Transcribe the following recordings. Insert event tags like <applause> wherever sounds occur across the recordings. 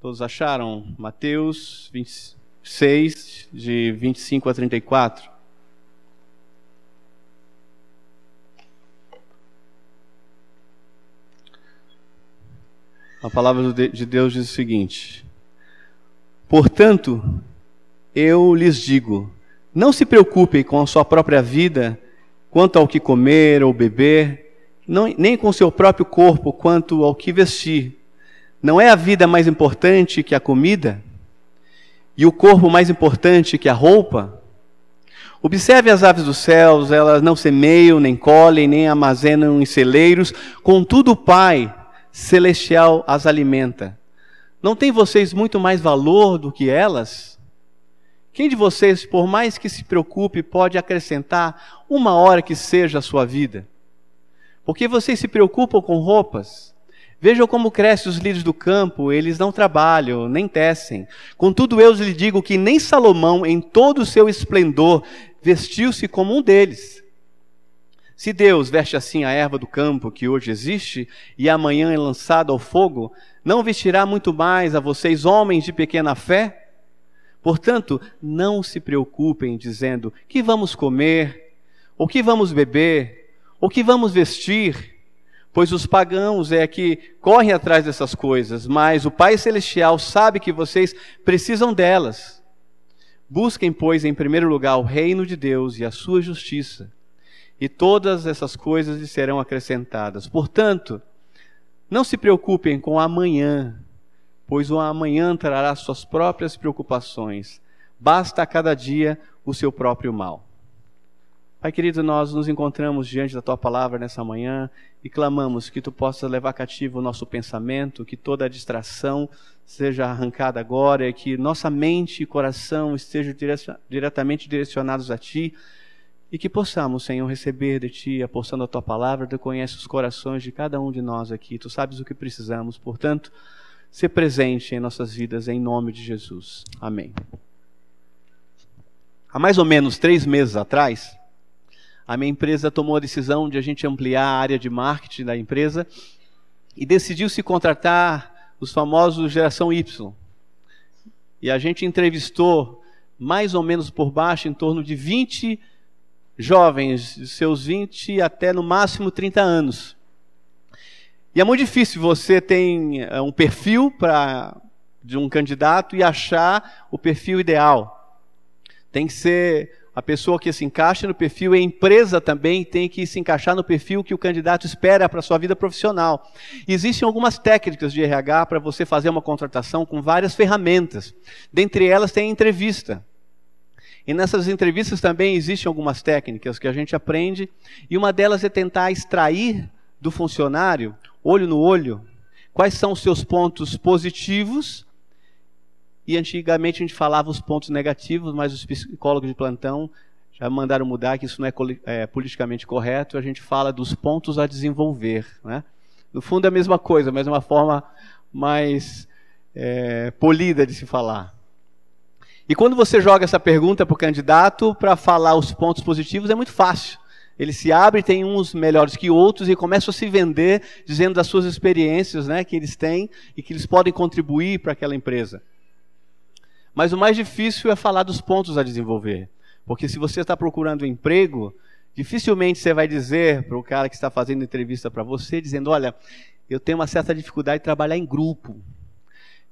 Todos acharam? Mateus 26, de 25 a 34. A palavra de Deus diz o seguinte: Portanto, eu lhes digo, não se preocupem com a sua própria vida, quanto ao que comer ou beber, não, nem com o seu próprio corpo, quanto ao que vestir. Não é a vida mais importante que a comida? E o corpo mais importante que a roupa? Observe as aves dos céus, elas não semeiam, nem colhem, nem armazenam em celeiros, contudo o Pai celestial as alimenta. Não tem vocês muito mais valor do que elas? Quem de vocês, por mais que se preocupe, pode acrescentar uma hora que seja a sua vida? Porque vocês se preocupam com roupas? Vejam como crescem os lírios do campo, eles não trabalham, nem tecem. Contudo, eu lhes digo que nem Salomão, em todo o seu esplendor, vestiu-se como um deles. Se Deus veste assim a erva do campo que hoje existe e amanhã é lançada ao fogo, não vestirá muito mais a vocês, homens de pequena fé? Portanto, não se preocupem dizendo: que vamos comer, ou que vamos beber, ou que vamos vestir pois os pagãos é que correm atrás dessas coisas, mas o Pai Celestial sabe que vocês precisam delas. Busquem, pois, em primeiro lugar o reino de Deus e a sua justiça, e todas essas coisas lhe serão acrescentadas. Portanto, não se preocupem com amanhã, pois o amanhã trará suas próprias preocupações. Basta a cada dia o seu próprio mal. Pai querido, nós nos encontramos diante da tua palavra nessa manhã e clamamos que tu possas levar cativo o nosso pensamento, que toda a distração seja arrancada agora, que nossa mente e coração estejam diretamente direcionados a ti e que possamos, Senhor, receber de ti a porção da tua palavra. Tu conheces os corações de cada um de nós aqui, tu sabes o que precisamos, portanto, ser presente em nossas vidas em nome de Jesus. Amém. Há mais ou menos três meses atrás, a minha empresa tomou a decisão de a gente ampliar a área de marketing da empresa e decidiu se contratar os famosos geração Y. E a gente entrevistou mais ou menos por baixo em torno de 20 jovens, de seus 20 até no máximo 30 anos. E é muito difícil você ter eh, um perfil para de um candidato e achar o perfil ideal. Tem que ser a pessoa que se encaixa no perfil a empresa também tem que se encaixar no perfil que o candidato espera para a sua vida profissional. Existem algumas técnicas de RH para você fazer uma contratação com várias ferramentas. Dentre elas tem a entrevista. E nessas entrevistas também existem algumas técnicas que a gente aprende, e uma delas é tentar extrair do funcionário, olho no olho, quais são os seus pontos positivos e antigamente a gente falava os pontos negativos, mas os psicólogos de plantão já mandaram mudar que isso não é, é politicamente correto. A gente fala dos pontos a desenvolver. Né? No fundo é a mesma coisa, mas de uma forma mais é, polida de se falar. E quando você joga essa pergunta para o candidato para falar os pontos positivos, é muito fácil. Ele se abre, tem uns melhores que outros e começa a se vender, dizendo das suas experiências né, que eles têm e que eles podem contribuir para aquela empresa. Mas o mais difícil é falar dos pontos a desenvolver. Porque se você está procurando um emprego, dificilmente você vai dizer para o cara que está fazendo entrevista para você, dizendo: Olha, eu tenho uma certa dificuldade de trabalhar em grupo.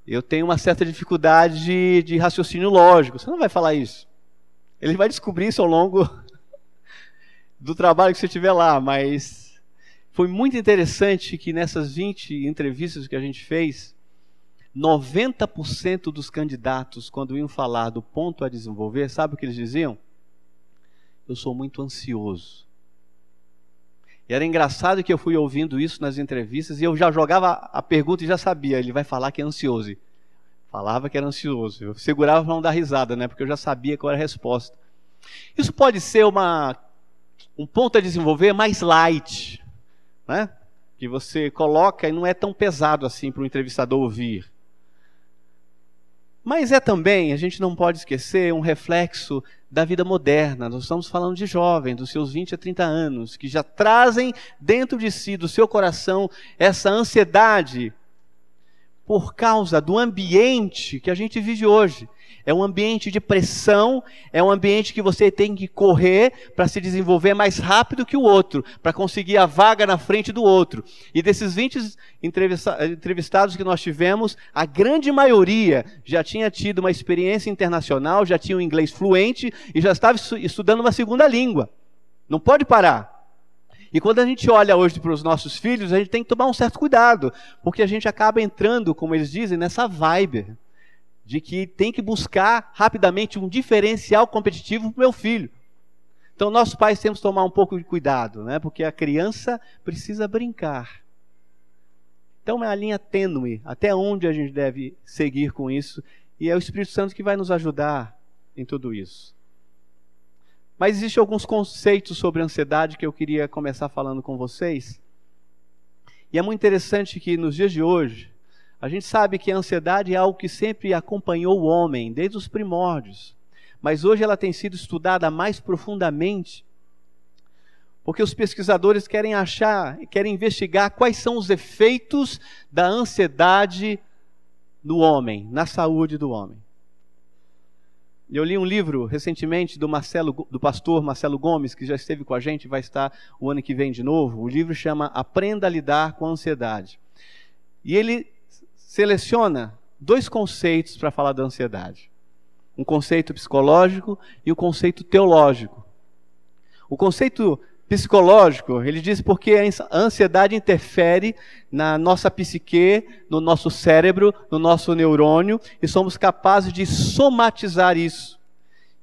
Eu tenho uma certa dificuldade de, de raciocínio lógico. Você não vai falar isso. Ele vai descobrir isso ao longo <laughs> do trabalho que você tiver lá, mas foi muito interessante que nessas 20 entrevistas que a gente fez, 90% dos candidatos, quando iam falar do ponto a desenvolver, sabe o que eles diziam? Eu sou muito ansioso. E era engraçado que eu fui ouvindo isso nas entrevistas e eu já jogava a pergunta e já sabia, ele vai falar que é ansioso. Falava que era ansioso. Eu segurava para não dar risada, né? Porque eu já sabia qual era a resposta. Isso pode ser uma, um ponto a desenvolver mais light, né? Que você coloca e não é tão pesado assim para o entrevistador ouvir. Mas é também, a gente não pode esquecer, um reflexo da vida moderna. Nós estamos falando de jovens, dos seus 20 a 30 anos, que já trazem dentro de si, do seu coração, essa ansiedade por causa do ambiente que a gente vive hoje. É um ambiente de pressão, é um ambiente que você tem que correr para se desenvolver mais rápido que o outro, para conseguir a vaga na frente do outro. E desses 20 entrevistados que nós tivemos, a grande maioria já tinha tido uma experiência internacional, já tinha o um inglês fluente e já estava estudando uma segunda língua. Não pode parar. E quando a gente olha hoje para os nossos filhos, a gente tem que tomar um certo cuidado, porque a gente acaba entrando, como eles dizem, nessa vibe de que tem que buscar rapidamente um diferencial competitivo para o meu filho. Então, nós pais temos que tomar um pouco de cuidado, né? porque a criança precisa brincar. Então, é uma linha tênue até onde a gente deve seguir com isso, e é o Espírito Santo que vai nos ajudar em tudo isso. Mas existem alguns conceitos sobre ansiedade que eu queria começar falando com vocês. E é muito interessante que nos dias de hoje, a gente sabe que a ansiedade é algo que sempre acompanhou o homem, desde os primórdios. Mas hoje ela tem sido estudada mais profundamente, porque os pesquisadores querem achar, querem investigar quais são os efeitos da ansiedade no homem, na saúde do homem. Eu li um livro recentemente do Marcelo, do pastor Marcelo Gomes, que já esteve com a gente, vai estar o ano que vem de novo. O livro chama Aprenda a lidar com a ansiedade. E ele seleciona dois conceitos para falar da ansiedade: um conceito psicológico e o um conceito teológico. O conceito psicológico, ele diz porque a ansiedade interfere na nossa psique, no nosso cérebro, no nosso neurônio, e somos capazes de somatizar isso.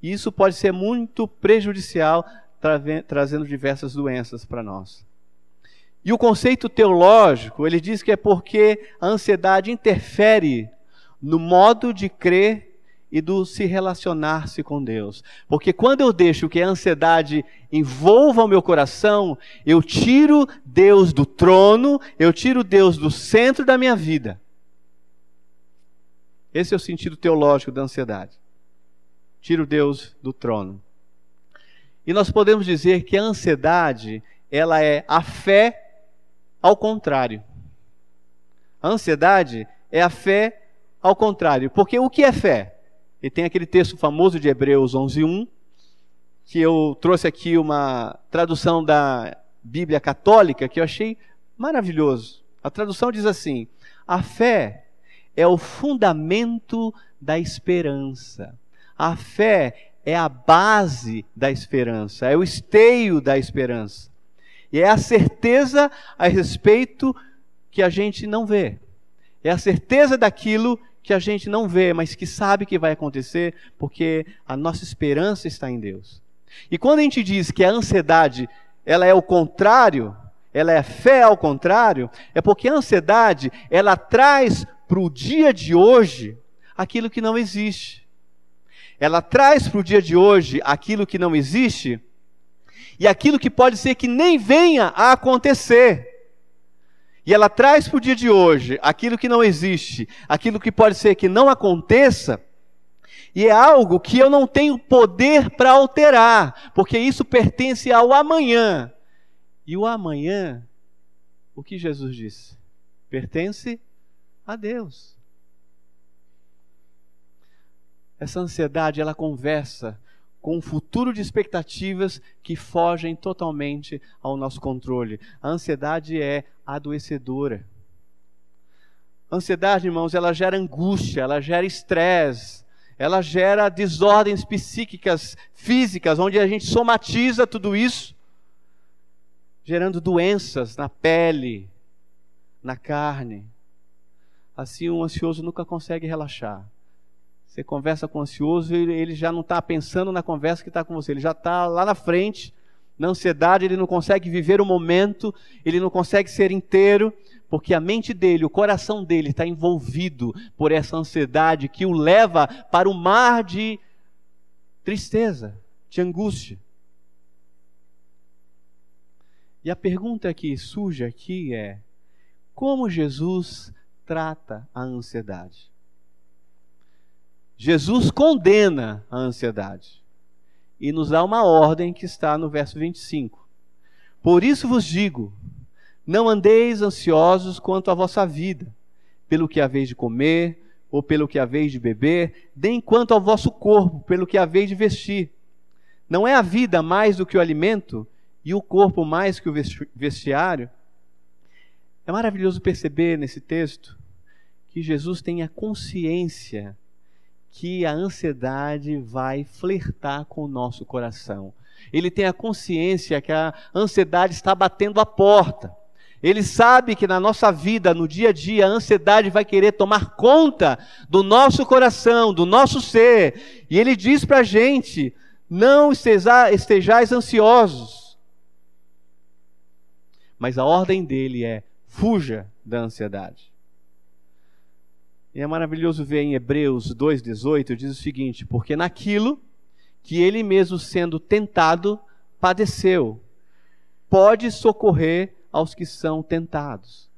E isso pode ser muito prejudicial, trazendo diversas doenças para nós. E o conceito teológico, ele diz que é porque a ansiedade interfere no modo de crer e do se relacionar-se com Deus. Porque quando eu deixo que a ansiedade envolva o meu coração, eu tiro Deus do trono, eu tiro Deus do centro da minha vida. Esse é o sentido teológico da ansiedade. Tiro Deus do trono. E nós podemos dizer que a ansiedade, ela é a fé ao contrário. A ansiedade é a fé ao contrário. Porque o que é fé? E tem aquele texto famoso de Hebreus 11:1, que eu trouxe aqui uma tradução da Bíblia Católica que eu achei maravilhoso. A tradução diz assim: A fé é o fundamento da esperança. A fé é a base da esperança, é o esteio da esperança. E é a certeza a respeito que a gente não vê. É a certeza daquilo que a gente não vê, mas que sabe que vai acontecer, porque a nossa esperança está em Deus. E quando a gente diz que a ansiedade, ela é o contrário, ela é fé ao contrário, é porque a ansiedade, ela traz para o dia de hoje aquilo que não existe. Ela traz para o dia de hoje aquilo que não existe e aquilo que pode ser que nem venha a acontecer. E ela traz para o dia de hoje aquilo que não existe, aquilo que pode ser que não aconteça, e é algo que eu não tenho poder para alterar, porque isso pertence ao amanhã. E o amanhã, o que Jesus disse? Pertence a Deus. Essa ansiedade, ela conversa com um futuro de expectativas que fogem totalmente ao nosso controle. A ansiedade é adoecedora. A ansiedade, irmãos, ela gera angústia, ela gera estresse, ela gera desordens psíquicas, físicas, onde a gente somatiza tudo isso, gerando doenças na pele, na carne. Assim, um ansioso nunca consegue relaxar. Você conversa com o ansioso, ele, ele já não está pensando na conversa que está com você, ele já está lá na frente, na ansiedade, ele não consegue viver o momento, ele não consegue ser inteiro, porque a mente dele, o coração dele está envolvido por essa ansiedade que o leva para o mar de tristeza, de angústia. E a pergunta que surge aqui é: como Jesus trata a ansiedade? Jesus condena a ansiedade e nos dá uma ordem que está no verso 25. Por isso vos digo: não andeis ansiosos quanto à vossa vida, pelo que haveis de comer, ou pelo que haveis de beber, nem quanto ao vosso corpo, pelo que haveis de vestir. Não é a vida mais do que o alimento, e o corpo mais que o vestiário? É maravilhoso perceber nesse texto que Jesus tem a consciência que a ansiedade vai flertar com o nosso coração. Ele tem a consciência que a ansiedade está batendo a porta. Ele sabe que na nossa vida, no dia a dia, a ansiedade vai querer tomar conta do nosso coração, do nosso ser. E ele diz para a gente: não estejais ansiosos. Mas a ordem dele é: fuja da ansiedade. E é maravilhoso ver em Hebreus 2,18, diz o seguinte: Porque naquilo que ele mesmo sendo tentado, padeceu, pode socorrer aos que são tentados.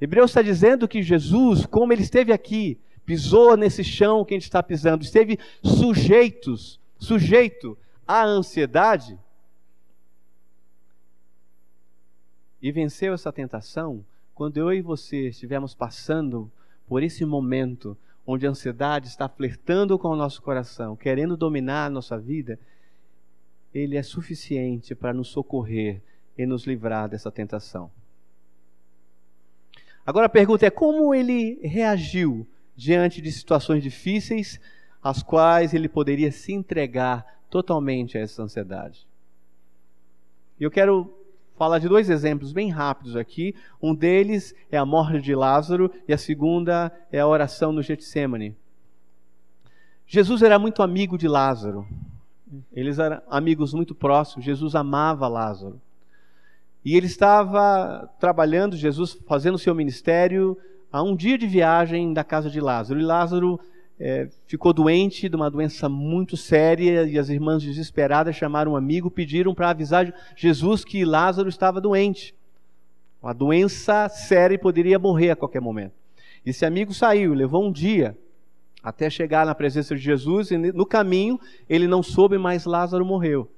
Hebreus está dizendo que Jesus, como ele esteve aqui, pisou nesse chão que a gente está pisando, esteve sujeitos, sujeito à ansiedade, e venceu essa tentação, quando eu e você estivermos passando por esse momento onde a ansiedade está flertando com o nosso coração, querendo dominar a nossa vida, ele é suficiente para nos socorrer e nos livrar dessa tentação. Agora a pergunta é como ele reagiu diante de situações difíceis, às quais ele poderia se entregar totalmente a essa ansiedade. Eu quero falar de dois exemplos bem rápidos aqui. Um deles é a morte de Lázaro e a segunda é a oração no Getsemane. Jesus era muito amigo de Lázaro. Eles eram amigos muito próximos. Jesus amava Lázaro. E ele estava trabalhando, Jesus fazendo seu ministério, a um dia de viagem da casa de Lázaro. E Lázaro é, ficou doente de uma doença muito séria e as irmãs desesperadas chamaram um amigo, pediram para avisar Jesus que Lázaro estava doente. Uma doença séria e poderia morrer a qualquer momento. Esse amigo saiu, levou um dia até chegar na presença de Jesus e no caminho ele não soube, mas Lázaro morreu.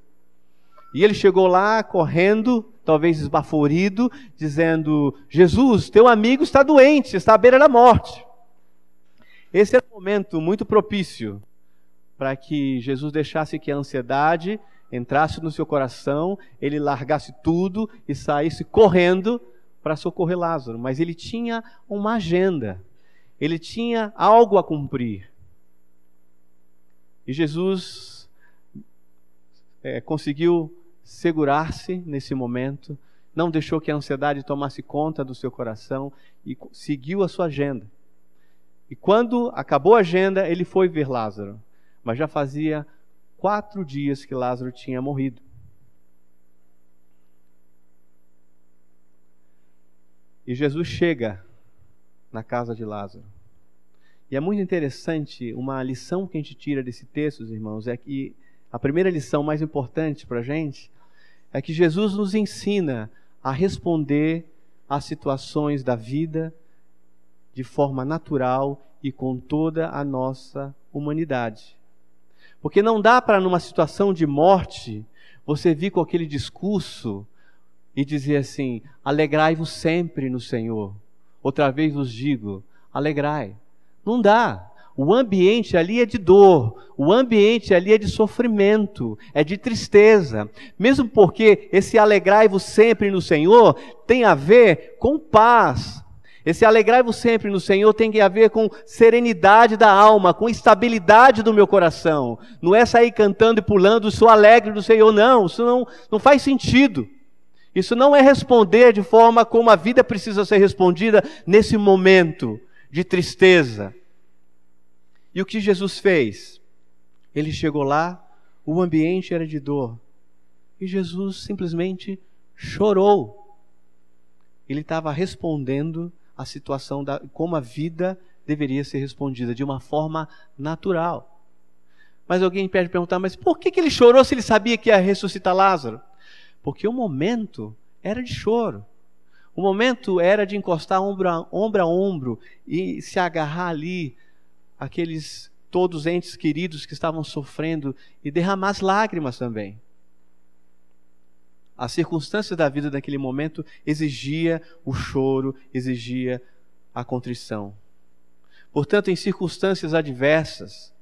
E ele chegou lá correndo, talvez esbaforido, dizendo: Jesus, teu amigo está doente, está à beira da morte. Esse era um momento muito propício para que Jesus deixasse que a ansiedade entrasse no seu coração, ele largasse tudo e saísse correndo para socorrer Lázaro. Mas ele tinha uma agenda, ele tinha algo a cumprir. E Jesus é, conseguiu segurar-se nesse momento, não deixou que a ansiedade tomasse conta do seu coração e seguiu a sua agenda. E quando acabou a agenda, ele foi ver Lázaro. Mas já fazia quatro dias que Lázaro tinha morrido. E Jesus chega na casa de Lázaro. E é muito interessante, uma lição que a gente tira desse texto, irmãos, é que a primeira lição mais importante para a gente é que Jesus nos ensina a responder às situações da vida de forma natural e com toda a nossa humanidade. Porque não dá para, numa situação de morte, você vir com aquele discurso e dizer assim: alegrai-vos sempre no Senhor. Outra vez vos digo: alegrai. Não dá. O ambiente ali é de dor, o ambiente ali é de sofrimento, é de tristeza. Mesmo porque esse alegrai-vos sempre no Senhor tem a ver com paz, esse alegrai-vos sempre no Senhor tem a ver com serenidade da alma, com estabilidade do meu coração. Não é sair cantando e pulando, sou alegre do Senhor. Não, isso não, não faz sentido. Isso não é responder de forma como a vida precisa ser respondida nesse momento de tristeza. E o que Jesus fez? Ele chegou lá, o ambiente era de dor. E Jesus simplesmente chorou. Ele estava respondendo a situação da como a vida deveria ser respondida de uma forma natural. Mas alguém pede perguntar, mas por que, que ele chorou se ele sabia que ia ressuscitar Lázaro? Porque o momento era de choro. O momento era de encostar ombro a, ombro a ombro e se agarrar ali, aqueles todos entes queridos que estavam sofrendo e derramar as lágrimas também. As circunstâncias da vida naquele momento exigia o choro, exigia a contrição. Portanto, em circunstâncias adversas,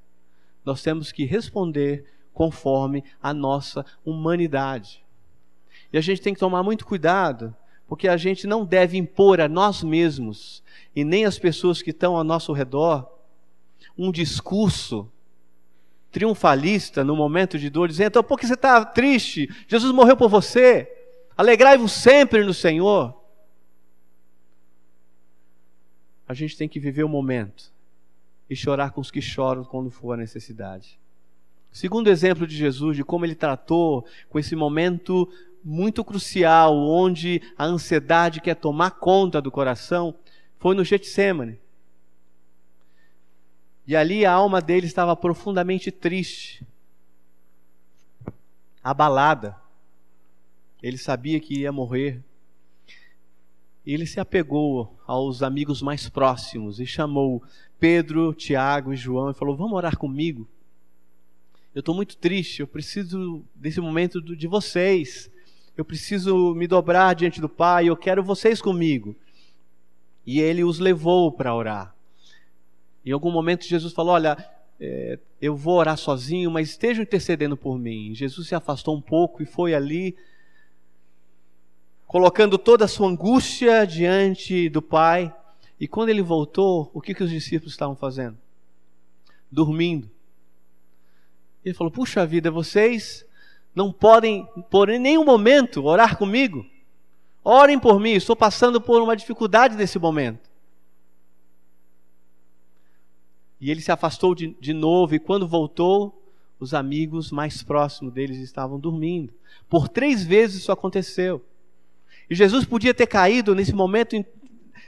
nós temos que responder conforme a nossa humanidade. E a gente tem que tomar muito cuidado, porque a gente não deve impor a nós mesmos e nem às pessoas que estão ao nosso redor um discurso triunfalista no momento de dor, dizendo: então, por que você está triste? Jesus morreu por você. Alegrai-vos sempre no Senhor. A gente tem que viver o momento e chorar com os que choram quando for a necessidade. Segundo exemplo de Jesus, de como ele tratou com esse momento muito crucial, onde a ansiedade quer tomar conta do coração, foi no Getsemane. E ali a alma dele estava profundamente triste, abalada. Ele sabia que ia morrer. E ele se apegou aos amigos mais próximos e chamou Pedro, Tiago e João e falou: Vamos orar comigo. Eu estou muito triste, eu preciso desse momento de vocês. Eu preciso me dobrar diante do Pai, eu quero vocês comigo. E ele os levou para orar. Em algum momento Jesus falou: Olha, é, eu vou orar sozinho, mas estejam intercedendo por mim. Jesus se afastou um pouco e foi ali, colocando toda a sua angústia diante do Pai. E quando ele voltou, o que, que os discípulos estavam fazendo? Dormindo. Ele falou: Puxa vida, vocês não podem, por nenhum momento, orar comigo? Orem por mim, estou passando por uma dificuldade nesse momento. E ele se afastou de, de novo, e quando voltou, os amigos mais próximos deles estavam dormindo. Por três vezes isso aconteceu. E Jesus podia ter caído nesse momento,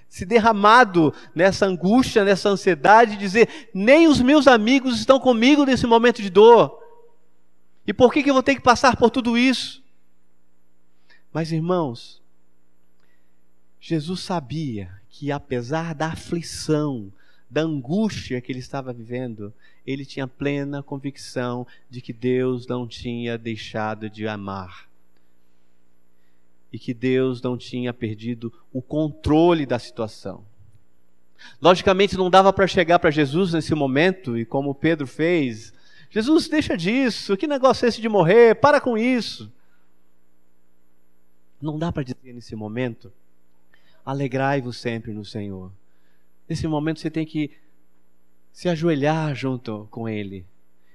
se derramado nessa angústia, nessa ansiedade, e dizer: nem os meus amigos estão comigo nesse momento de dor. E por que, que eu vou ter que passar por tudo isso? Mas, irmãos, Jesus sabia que apesar da aflição, da angústia que ele estava vivendo, ele tinha plena convicção de que Deus não tinha deixado de amar. E que Deus não tinha perdido o controle da situação. Logicamente, não dava para chegar para Jesus nesse momento, e como Pedro fez, Jesus, deixa disso, que negócio é esse de morrer? Para com isso. Não dá para dizer nesse momento, alegrai-vos sempre no Senhor. Nesse momento você tem que se ajoelhar junto com Ele,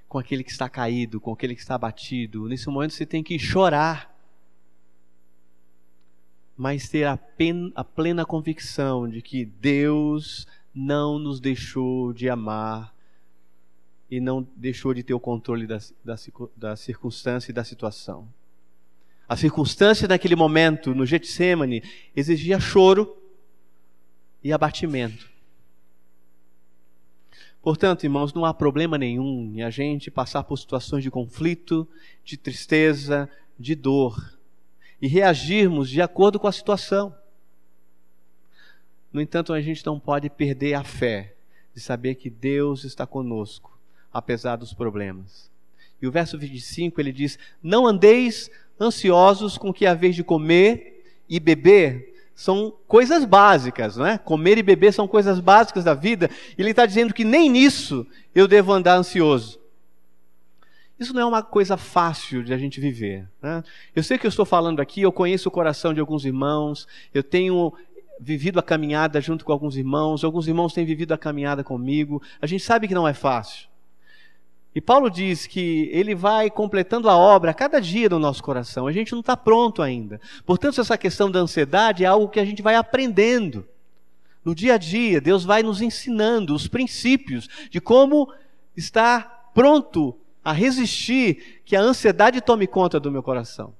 com aquele que está caído, com aquele que está abatido. Nesse momento você tem que chorar, mas ter a, pen, a plena convicção de que Deus não nos deixou de amar e não deixou de ter o controle da, da, da circunstância e da situação. A circunstância naquele momento, no Getsemane, exigia choro e abatimento. Portanto, irmãos, não há problema nenhum em a gente passar por situações de conflito, de tristeza, de dor e reagirmos de acordo com a situação. No entanto, a gente não pode perder a fé de saber que Deus está conosco, apesar dos problemas. E o verso 25 ele diz: Não andeis ansiosos com que haveis de comer e beber, são coisas básicas, não é? Comer e beber são coisas básicas da vida. E ele está dizendo que nem nisso eu devo andar ansioso. Isso não é uma coisa fácil de a gente viver. Né? Eu sei que eu estou falando aqui, eu conheço o coração de alguns irmãos, eu tenho vivido a caminhada junto com alguns irmãos, alguns irmãos têm vivido a caminhada comigo. A gente sabe que não é fácil. E Paulo diz que ele vai completando a obra a cada dia no nosso coração. A gente não está pronto ainda. Portanto, essa questão da ansiedade é algo que a gente vai aprendendo. No dia a dia, Deus vai nos ensinando os princípios de como estar pronto a resistir que a ansiedade tome conta do meu coração.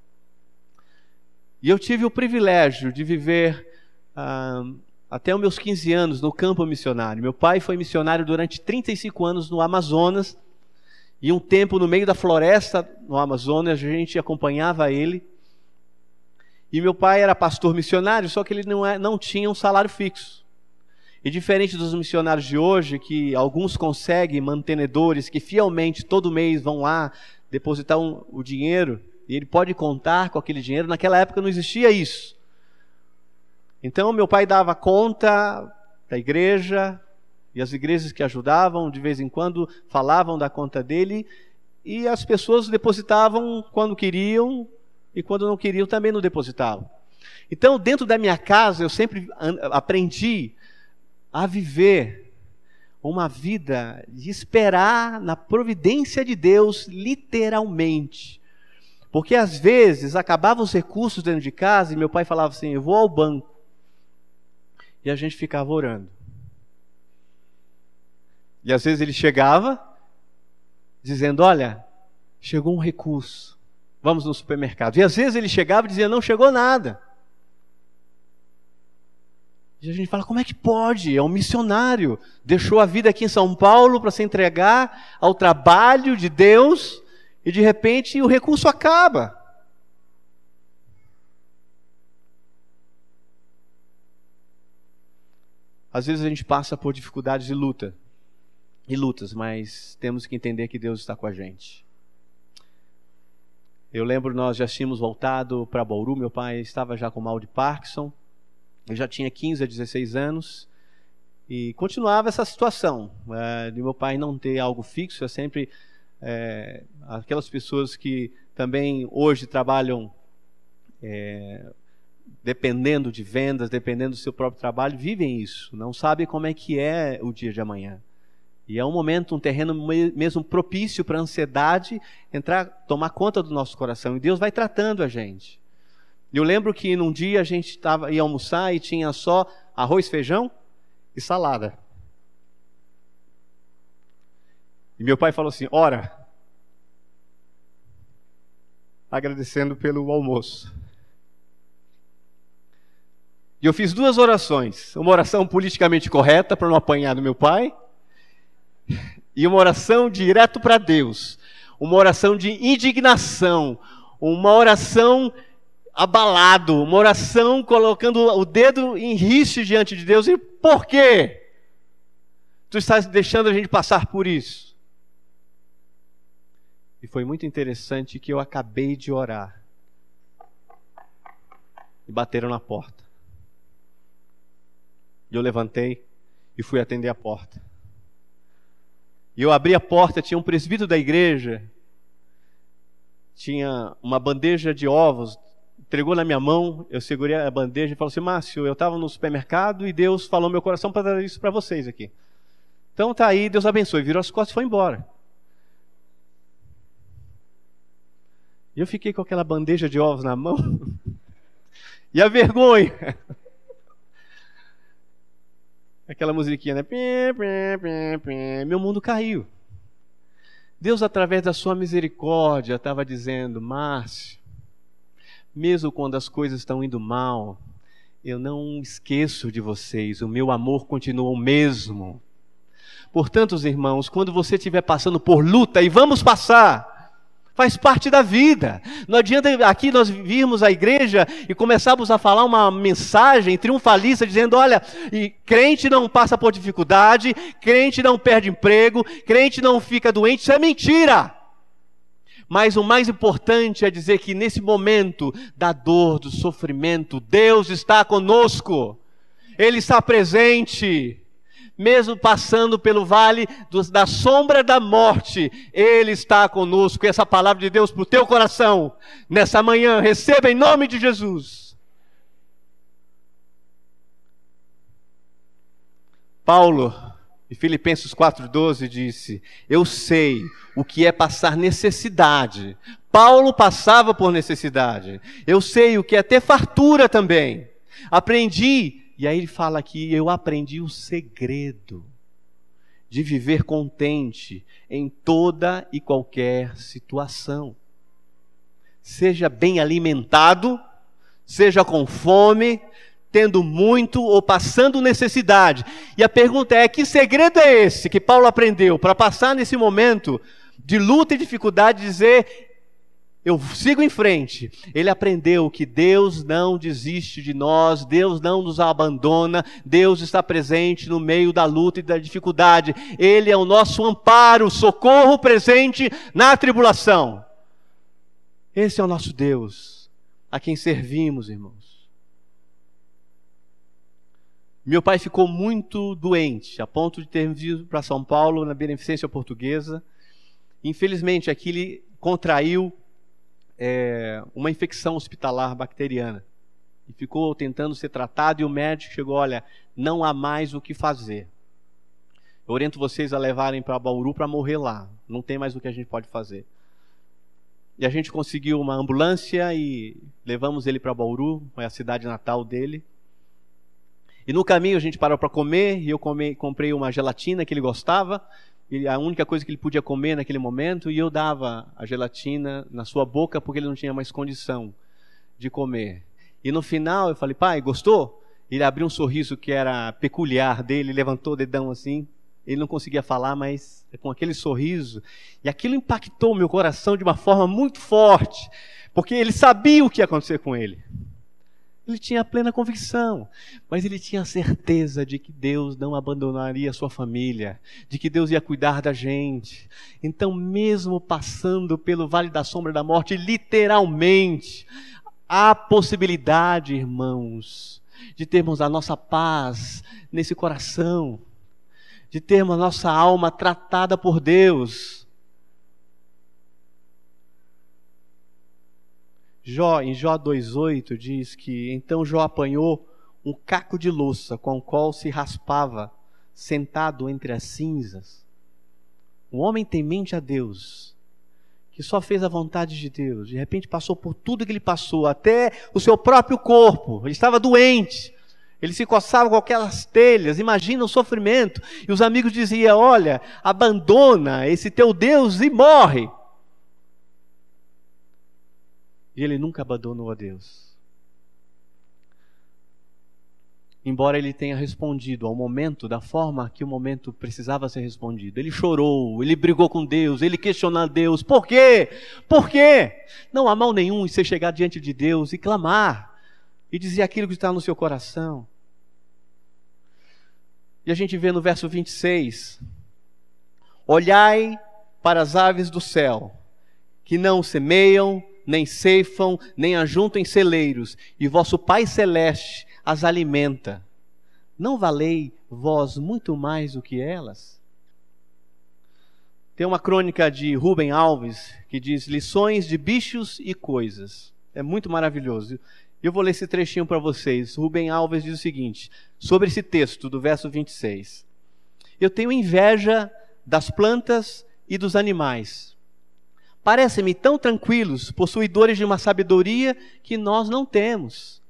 E eu tive o privilégio de viver ah, até os meus 15 anos no campo missionário. Meu pai foi missionário durante 35 anos no Amazonas e um tempo no meio da floresta, no Amazonas, a gente acompanhava ele. E meu pai era pastor missionário, só que ele não, é, não tinha um salário fixo. E diferente dos missionários de hoje, que alguns conseguem mantenedores que fielmente todo mês vão lá depositar um, o dinheiro, e ele pode contar com aquele dinheiro, naquela época não existia isso. Então meu pai dava conta da igreja, e as igrejas que ajudavam, de vez em quando, falavam da conta dele, e as pessoas depositavam quando queriam, e quando não queriam também não depositavam. Então, dentro da minha casa, eu sempre aprendi a viver uma vida de esperar na providência de Deus, literalmente. Porque às vezes acabavam os recursos dentro de casa e meu pai falava assim: Eu vou ao banco. E a gente ficava orando. E às vezes ele chegava dizendo: Olha, chegou um recurso, vamos no supermercado. E às vezes ele chegava e dizia: Não chegou nada. E a gente fala: Como é que pode? É um missionário, deixou a vida aqui em São Paulo para se entregar ao trabalho de Deus e de repente o recurso acaba. Às vezes a gente passa por dificuldades e luta, e lutas, mas temos que entender que Deus está com a gente. Eu lembro nós já tínhamos voltado para Bauru, meu pai estava já com mal de Parkinson. Eu já tinha 15 a 16 anos e continuava essa situação é, de meu pai não ter algo fixo, eu sempre é, aquelas pessoas que também hoje trabalham é, dependendo de vendas, dependendo do seu próprio trabalho, vivem isso, não sabem como é que é o dia de amanhã. E é um momento, um terreno mesmo propício para a ansiedade entrar, tomar conta do nosso coração. E Deus vai tratando a gente. Eu lembro que num dia a gente tava, ia almoçar e tinha só arroz, feijão e salada. E meu pai falou assim: ora, agradecendo pelo almoço. E eu fiz duas orações: uma oração politicamente correta para não apanhar do meu pai, e uma oração direto para Deus, uma oração de indignação, uma oração abalado, uma oração colocando o dedo em risco diante de Deus. E por quê? Tu estás deixando a gente passar por isso? E foi muito interessante que eu acabei de orar. E bateram na porta. E eu levantei e fui atender a porta. E eu abri a porta, tinha um presbítero da igreja, tinha uma bandeja de ovos, entregou na minha mão, eu segurei a bandeja e falou assim: Márcio, eu estava no supermercado e Deus falou meu coração para dar isso para vocês aqui. Então tá aí, Deus abençoe. Virou as costas e foi embora. E eu fiquei com aquela bandeja de ovos na mão. <laughs> e a vergonha. Aquela musiquinha, né? Meu mundo caiu. Deus, através da sua misericórdia, estava dizendo: Márcio, mesmo quando as coisas estão indo mal, eu não esqueço de vocês, o meu amor continua o mesmo. Portanto, irmãos, quando você estiver passando por luta, e vamos passar, Faz parte da vida. Não adianta aqui nós virmos a igreja e começarmos a falar uma mensagem triunfalista dizendo: olha, crente não passa por dificuldade, crente não perde emprego, crente não fica doente. Isso é mentira. Mas o mais importante é dizer que nesse momento da dor, do sofrimento, Deus está conosco, Ele está presente mesmo passando pelo vale da sombra da morte, Ele está conosco. E essa palavra de Deus para o teu coração, nessa manhã, receba em nome de Jesus. Paulo, em Filipenses 4,12, disse: Eu sei o que é passar necessidade. Paulo passava por necessidade. Eu sei o que é ter fartura também. Aprendi e aí ele fala aqui: eu aprendi o segredo de viver contente em toda e qualquer situação. Seja bem alimentado, seja com fome, tendo muito ou passando necessidade. E a pergunta é: que segredo é esse que Paulo aprendeu para passar nesse momento de luta e dificuldade, dizer: eu sigo em frente. Ele aprendeu que Deus não desiste de nós, Deus não nos abandona, Deus está presente no meio da luta e da dificuldade. Ele é o nosso amparo, socorro presente na tribulação. Esse é o nosso Deus, a quem servimos, irmãos. Meu pai ficou muito doente, a ponto de ter vindo para São Paulo na Beneficência Portuguesa. Infelizmente, aqui ele contraiu é, uma infecção hospitalar bacteriana e ficou tentando ser tratado. E o médico chegou: olha, não há mais o que fazer. Eu oriento vocês a levarem para Bauru para morrer lá. Não tem mais o que a gente pode fazer. E a gente conseguiu uma ambulância e levamos ele para Bauru, é a cidade natal dele. E no caminho a gente parou para comer e eu come, comprei uma gelatina que ele gostava, a única coisa que ele podia comer naquele momento, e eu dava a gelatina na sua boca porque ele não tinha mais condição de comer. E no final eu falei, pai, gostou? Ele abriu um sorriso que era peculiar dele, levantou o dedão assim. Ele não conseguia falar, mas com aquele sorriso. E aquilo impactou meu coração de uma forma muito forte, porque ele sabia o que ia acontecer com ele. Ele tinha plena convicção, mas ele tinha certeza de que Deus não abandonaria a sua família, de que Deus ia cuidar da gente. Então, mesmo passando pelo vale da sombra da morte, literalmente, há possibilidade, irmãos, de termos a nossa paz nesse coração, de termos a nossa alma tratada por Deus Jó, em Jó 2,8, diz que então Jó apanhou um caco de louça com o qual se raspava, sentado entre as cinzas. Um homem temente a Deus, que só fez a vontade de Deus, de repente passou por tudo que ele passou, até o seu próprio corpo, ele estava doente, ele se coçava com aquelas telhas, imagina o sofrimento. E os amigos diziam: Olha, abandona esse teu Deus e morre. E ele nunca abandonou a Deus. Embora ele tenha respondido ao momento da forma que o momento precisava ser respondido. Ele chorou, ele brigou com Deus, ele questionou a Deus. Por quê? Por quê? Não há mal nenhum em você chegar diante de Deus e clamar e dizer aquilo que está no seu coração. E a gente vê no verso 26: Olhai para as aves do céu, que não semeiam, nem ceifam, nem ajuntam em celeiros, e vosso Pai Celeste as alimenta. Não valei vós muito mais do que elas? Tem uma crônica de Rubem Alves que diz lições de bichos e coisas. É muito maravilhoso. Eu vou ler esse trechinho para vocês. Rubem Alves diz o seguinte, sobre esse texto do verso 26. Eu tenho inveja das plantas e dos animais, parecem-me tão tranquilos, possuidores de uma sabedoria que nós não temos,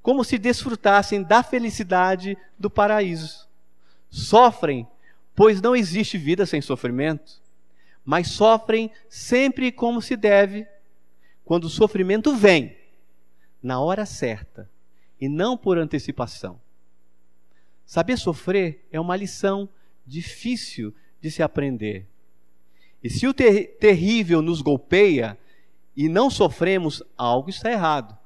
como se desfrutassem da felicidade do paraíso. Sofrem, pois não existe vida sem sofrimento, mas sofrem sempre como se deve, quando o sofrimento vem, na hora certa, e não por antecipação. Saber sofrer é uma lição difícil de se aprender e se o ter terrível nos golpeia e não sofremos, algo está errado.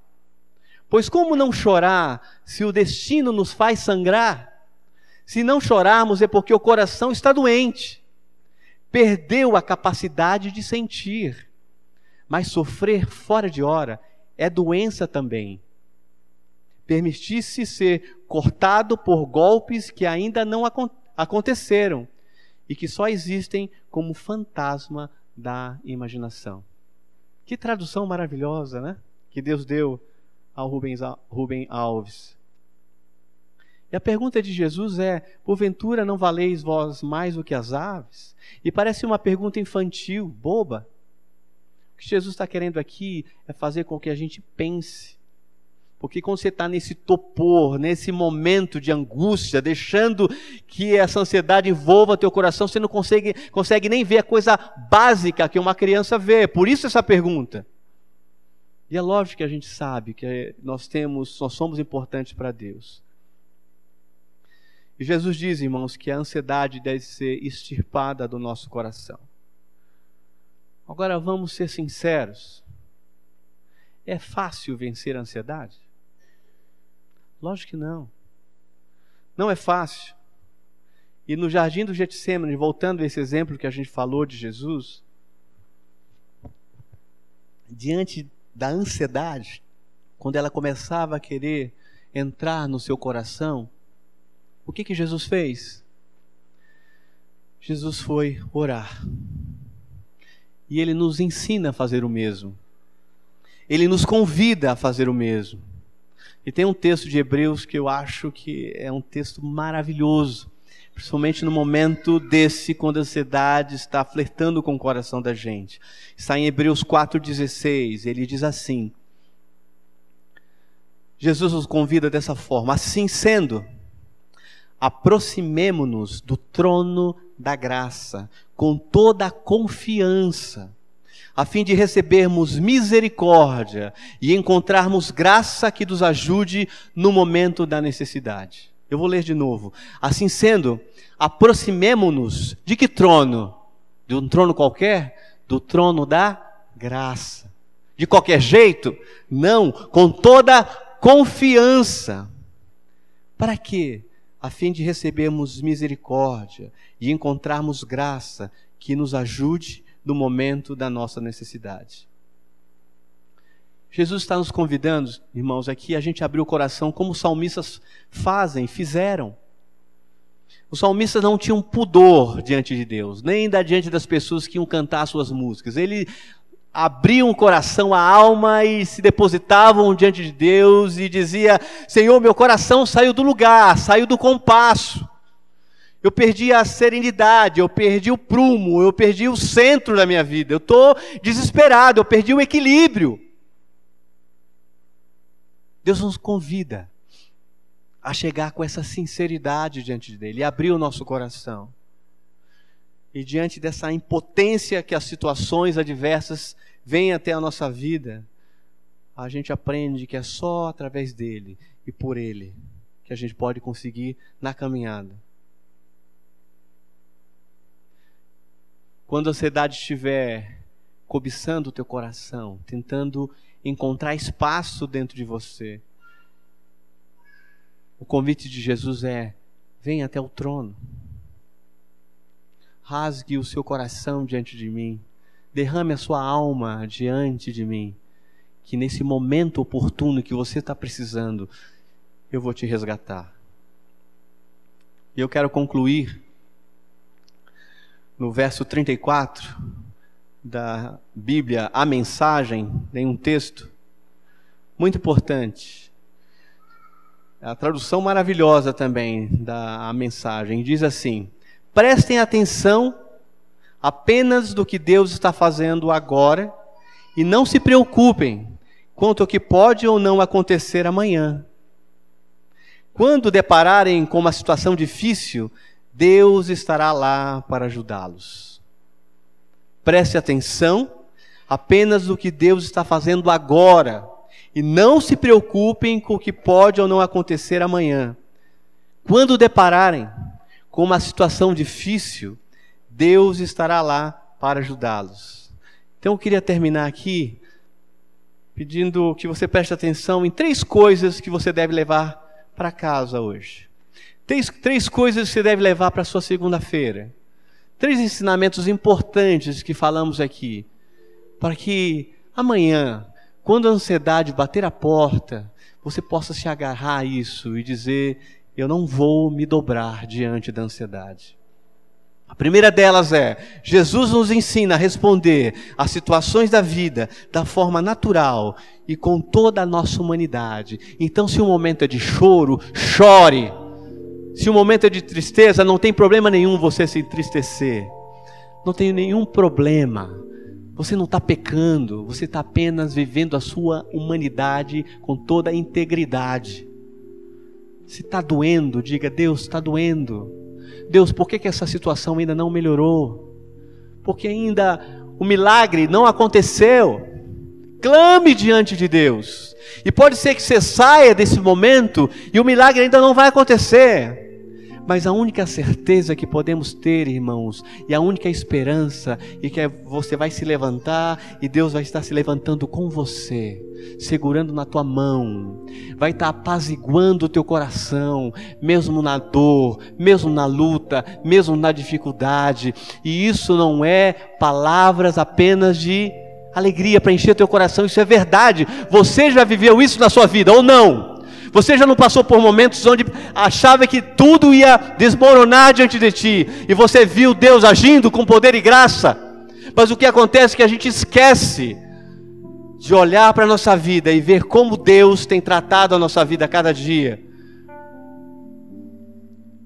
Pois como não chorar se o destino nos faz sangrar? Se não chorarmos é porque o coração está doente, perdeu a capacidade de sentir. Mas sofrer fora de hora é doença também. Permitir-se ser cortado por golpes que ainda não aconteceram e que só existem como fantasma da imaginação. Que tradução maravilhosa, né? Que Deus deu ao Rubens, Rubem Alves. E a pergunta de Jesus é: porventura não valeis vós mais do que as aves? E parece uma pergunta infantil, boba. O que Jesus está querendo aqui é fazer com que a gente pense porque quando você está nesse topor, nesse momento de angústia, deixando que essa ansiedade envolva teu coração, você não consegue, consegue nem ver a coisa básica que uma criança vê. Por isso essa pergunta. E é lógico que a gente sabe que nós temos, nós somos importantes para Deus. E Jesus diz, irmãos, que a ansiedade deve ser extirpada do nosso coração. Agora vamos ser sinceros. É fácil vencer a ansiedade? Lógico que não. Não é fácil. E no jardim do Getsemane, voltando a esse exemplo que a gente falou de Jesus, diante da ansiedade, quando ela começava a querer entrar no seu coração, O que, que Jesus fez? Jesus foi orar. E ele nos ensina a fazer o mesmo. Ele nos convida a fazer o mesmo. E tem um texto de Hebreus que eu acho que é um texto maravilhoso, principalmente no momento desse, quando a ansiedade está flertando com o coração da gente. Está em Hebreus 4,16. Ele diz assim: Jesus nos convida dessa forma, assim sendo, aproximemo-nos do trono da graça com toda a confiança a fim de recebermos misericórdia e encontrarmos graça que nos ajude no momento da necessidade. Eu vou ler de novo. Assim sendo, aproximemo-nos de que trono? De um trono qualquer? Do trono da graça. De qualquer jeito? Não, com toda confiança. Para quê? A fim de recebermos misericórdia e encontrarmos graça que nos ajude no momento da nossa necessidade. Jesus está nos convidando, irmãos, aqui a gente abrir o coração como os salmistas fazem, fizeram. Os salmistas não tinham pudor diante de Deus, nem da diante das pessoas que iam cantar suas músicas. Ele abriam o coração, a alma e se depositavam diante de Deus e dizia: Senhor, meu coração saiu do lugar, saiu do compasso. Eu perdi a serenidade, eu perdi o prumo, eu perdi o centro da minha vida. Eu estou desesperado, eu perdi o equilíbrio. Deus nos convida a chegar com essa sinceridade diante dele e abrir o nosso coração. E diante dessa impotência que as situações adversas vêm até a nossa vida, a gente aprende que é só através dele e por ele que a gente pode conseguir na caminhada. Quando a ansiedade estiver cobiçando o teu coração, tentando encontrar espaço dentro de você, o convite de Jesus é: venha até o trono. Rasgue o seu coração diante de mim. Derrame a sua alma diante de mim. Que nesse momento oportuno que você está precisando, eu vou te resgatar. E eu quero concluir no verso 34 da Bíblia, a mensagem, tem um texto muito importante. A tradução maravilhosa também da mensagem diz assim: prestem atenção apenas do que Deus está fazendo agora e não se preocupem quanto ao que pode ou não acontecer amanhã. Quando depararem com uma situação difícil, Deus estará lá para ajudá-los. Preste atenção apenas no que Deus está fazendo agora e não se preocupem com o que pode ou não acontecer amanhã. Quando depararem com uma situação difícil, Deus estará lá para ajudá-los. Então eu queria terminar aqui pedindo que você preste atenção em três coisas que você deve levar para casa hoje. Três, três coisas que você deve levar para a sua segunda-feira. Três ensinamentos importantes que falamos aqui. Para que amanhã, quando a ansiedade bater a porta, você possa se agarrar a isso e dizer: Eu não vou me dobrar diante da ansiedade. A primeira delas é: Jesus nos ensina a responder às situações da vida da forma natural e com toda a nossa humanidade. Então, se o momento é de choro, chore. Se o momento é de tristeza, não tem problema nenhum você se entristecer. Não tem nenhum problema. Você não está pecando, você está apenas vivendo a sua humanidade com toda a integridade. Se está doendo, diga: Deus, está doendo. Deus, por que, que essa situação ainda não melhorou? Porque ainda o milagre não aconteceu. Clame diante de Deus. E pode ser que você saia desse momento e o milagre ainda não vai acontecer. Mas a única certeza que podemos ter, irmãos, e a única esperança, e que é você vai se levantar e Deus vai estar se levantando com você, segurando na tua mão, vai estar apaziguando o teu coração, mesmo na dor, mesmo na luta, mesmo na dificuldade. E isso não é palavras apenas de alegria para encher teu coração, isso é verdade. Você já viveu isso na sua vida ou não? Você já não passou por momentos onde achava que tudo ia desmoronar diante de ti e você viu Deus agindo com poder e graça? Mas o que acontece é que a gente esquece de olhar para a nossa vida e ver como Deus tem tratado a nossa vida a cada dia.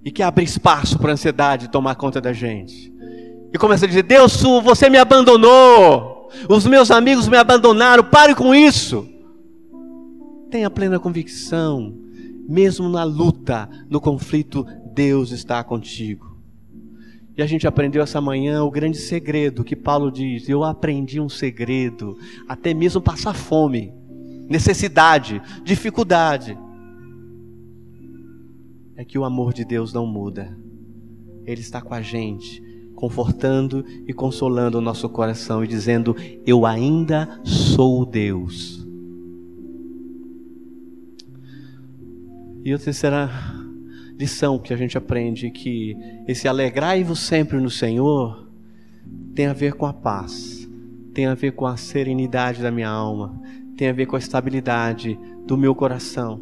E que abre espaço para a ansiedade tomar conta da gente. E começa a dizer: Deus, você me abandonou. Os meus amigos me abandonaram. Pare com isso. Tenha plena convicção, mesmo na luta, no conflito, Deus está contigo. E a gente aprendeu essa manhã o grande segredo que Paulo diz: Eu aprendi um segredo, até mesmo passar fome, necessidade, dificuldade. É que o amor de Deus não muda, Ele está com a gente, confortando e consolando o nosso coração e dizendo: Eu ainda sou Deus. E a terceira lição que a gente aprende que esse alegrai-vos sempre no Senhor tem a ver com a paz, tem a ver com a serenidade da minha alma, tem a ver com a estabilidade do meu coração.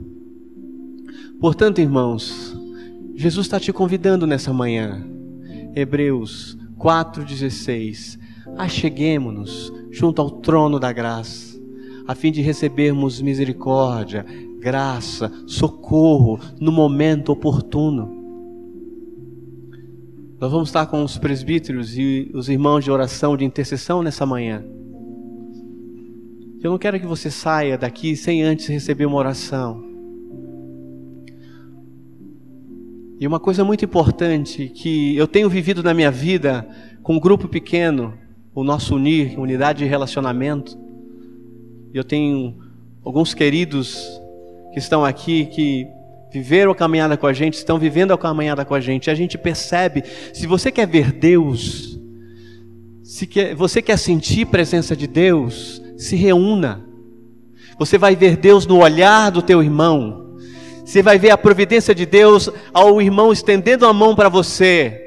Portanto, irmãos, Jesus está te convidando nessa manhã. Hebreus 4,16. Acheguemos-nos junto ao trono da graça, a fim de recebermos misericórdia, graça, socorro no momento oportuno. Nós vamos estar com os presbíteros e os irmãos de oração, de intercessão nessa manhã. Eu não quero que você saia daqui sem antes receber uma oração. E uma coisa muito importante que eu tenho vivido na minha vida com um grupo pequeno, o nosso unir, unidade de relacionamento. Eu tenho alguns queridos que estão aqui, que viveram a caminhada com a gente, estão vivendo a caminhada com a gente. A gente percebe, se você quer ver Deus, se quer, você quer sentir presença de Deus, se reúna. Você vai ver Deus no olhar do teu irmão. Você vai ver a providência de Deus ao irmão estendendo a mão para você.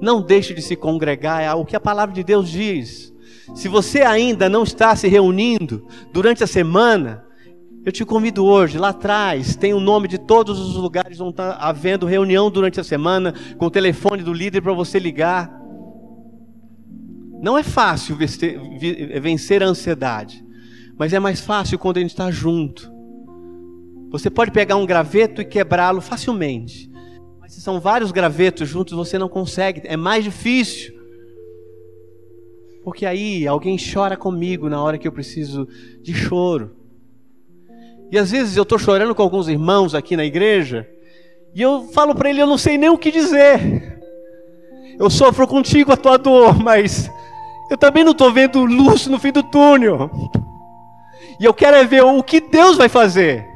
Não deixe de se congregar, é o que a palavra de Deus diz. Se você ainda não está se reunindo durante a semana, eu te convido hoje, lá atrás, tem o nome de todos os lugares onde está havendo reunião durante a semana, com o telefone do líder para você ligar. Não é fácil vencer a ansiedade, mas é mais fácil quando a gente está junto. Você pode pegar um graveto e quebrá-lo facilmente, mas se são vários gravetos juntos, você não consegue, é mais difícil. Porque aí alguém chora comigo na hora que eu preciso de choro. E às vezes eu estou chorando com alguns irmãos aqui na igreja, e eu falo para ele, eu não sei nem o que dizer. Eu sofro contigo a tua dor, mas eu também não estou vendo luz no fim do túnel. E eu quero é ver o que Deus vai fazer.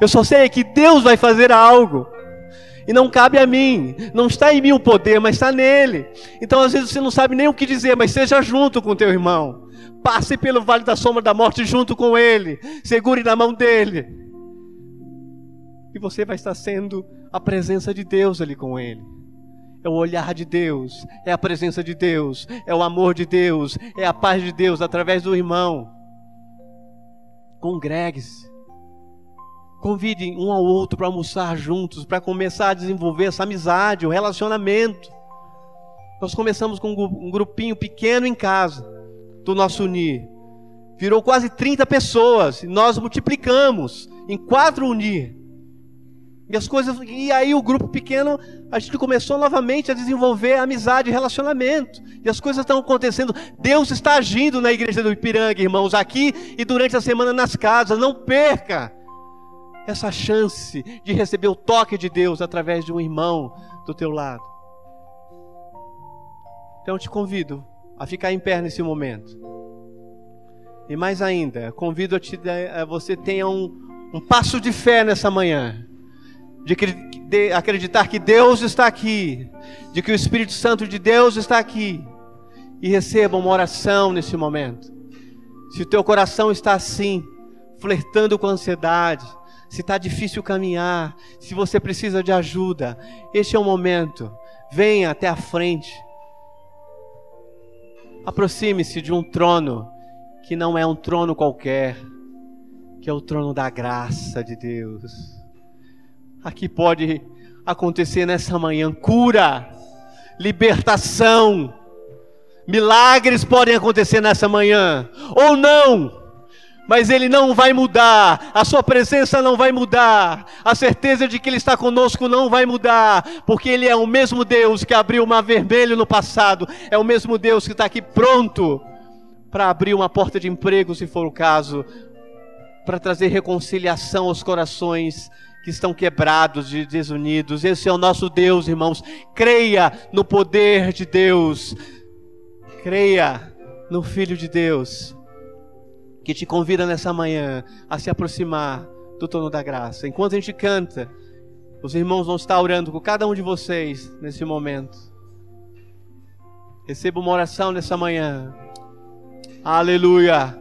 Eu só sei que Deus vai fazer algo. E não cabe a mim, não está em mim o poder, mas está nele. Então às vezes você não sabe nem o que dizer, mas seja junto com teu irmão. Passe pelo vale da sombra da morte junto com Ele. Segure na mão dele. E você vai estar sendo a presença de Deus ali com Ele. É o olhar de Deus, é a presença de Deus, é o amor de Deus, é a paz de Deus através do irmão. Congregue-se. Convide um ao outro para almoçar juntos, para começar a desenvolver essa amizade, o relacionamento. Nós começamos com um grupinho pequeno em casa do nosso unir. Virou quase 30 pessoas. E nós multiplicamos em quatro unir. E as coisas. E aí o grupo pequeno, a gente começou novamente a desenvolver amizade, relacionamento. E as coisas estão acontecendo. Deus está agindo na igreja do Ipiranga, irmãos, aqui e durante a semana nas casas. Não perca essa chance de receber o toque de Deus através de um irmão do teu lado. Então te convido a ficar em pé nesse momento. E mais ainda, convido a, te, a você tenha um, um passo de fé nessa manhã. De, de acreditar que Deus está aqui, de que o Espírito Santo de Deus está aqui, e receba uma oração nesse momento. Se o teu coração está assim, flertando com ansiedade, se está difícil caminhar, se você precisa de ajuda, este é o momento. Venha até a frente Aproxime-se de um trono que não é um trono qualquer, que é o trono da graça de Deus. Aqui pode acontecer nessa manhã cura, libertação, milagres podem acontecer nessa manhã, ou não mas Ele não vai mudar, a Sua presença não vai mudar, a certeza de que Ele está conosco não vai mudar, porque Ele é o mesmo Deus que abriu o mar vermelho no passado, é o mesmo Deus que está aqui pronto para abrir uma porta de emprego, se for o caso, para trazer reconciliação aos corações que estão quebrados e desunidos. Esse é o nosso Deus, irmãos. Creia no poder de Deus. Creia no Filho de Deus que te convida nessa manhã a se aproximar do trono da graça. Enquanto a gente canta, os irmãos vão estar orando com cada um de vocês nesse momento. Receba uma oração nessa manhã. Aleluia.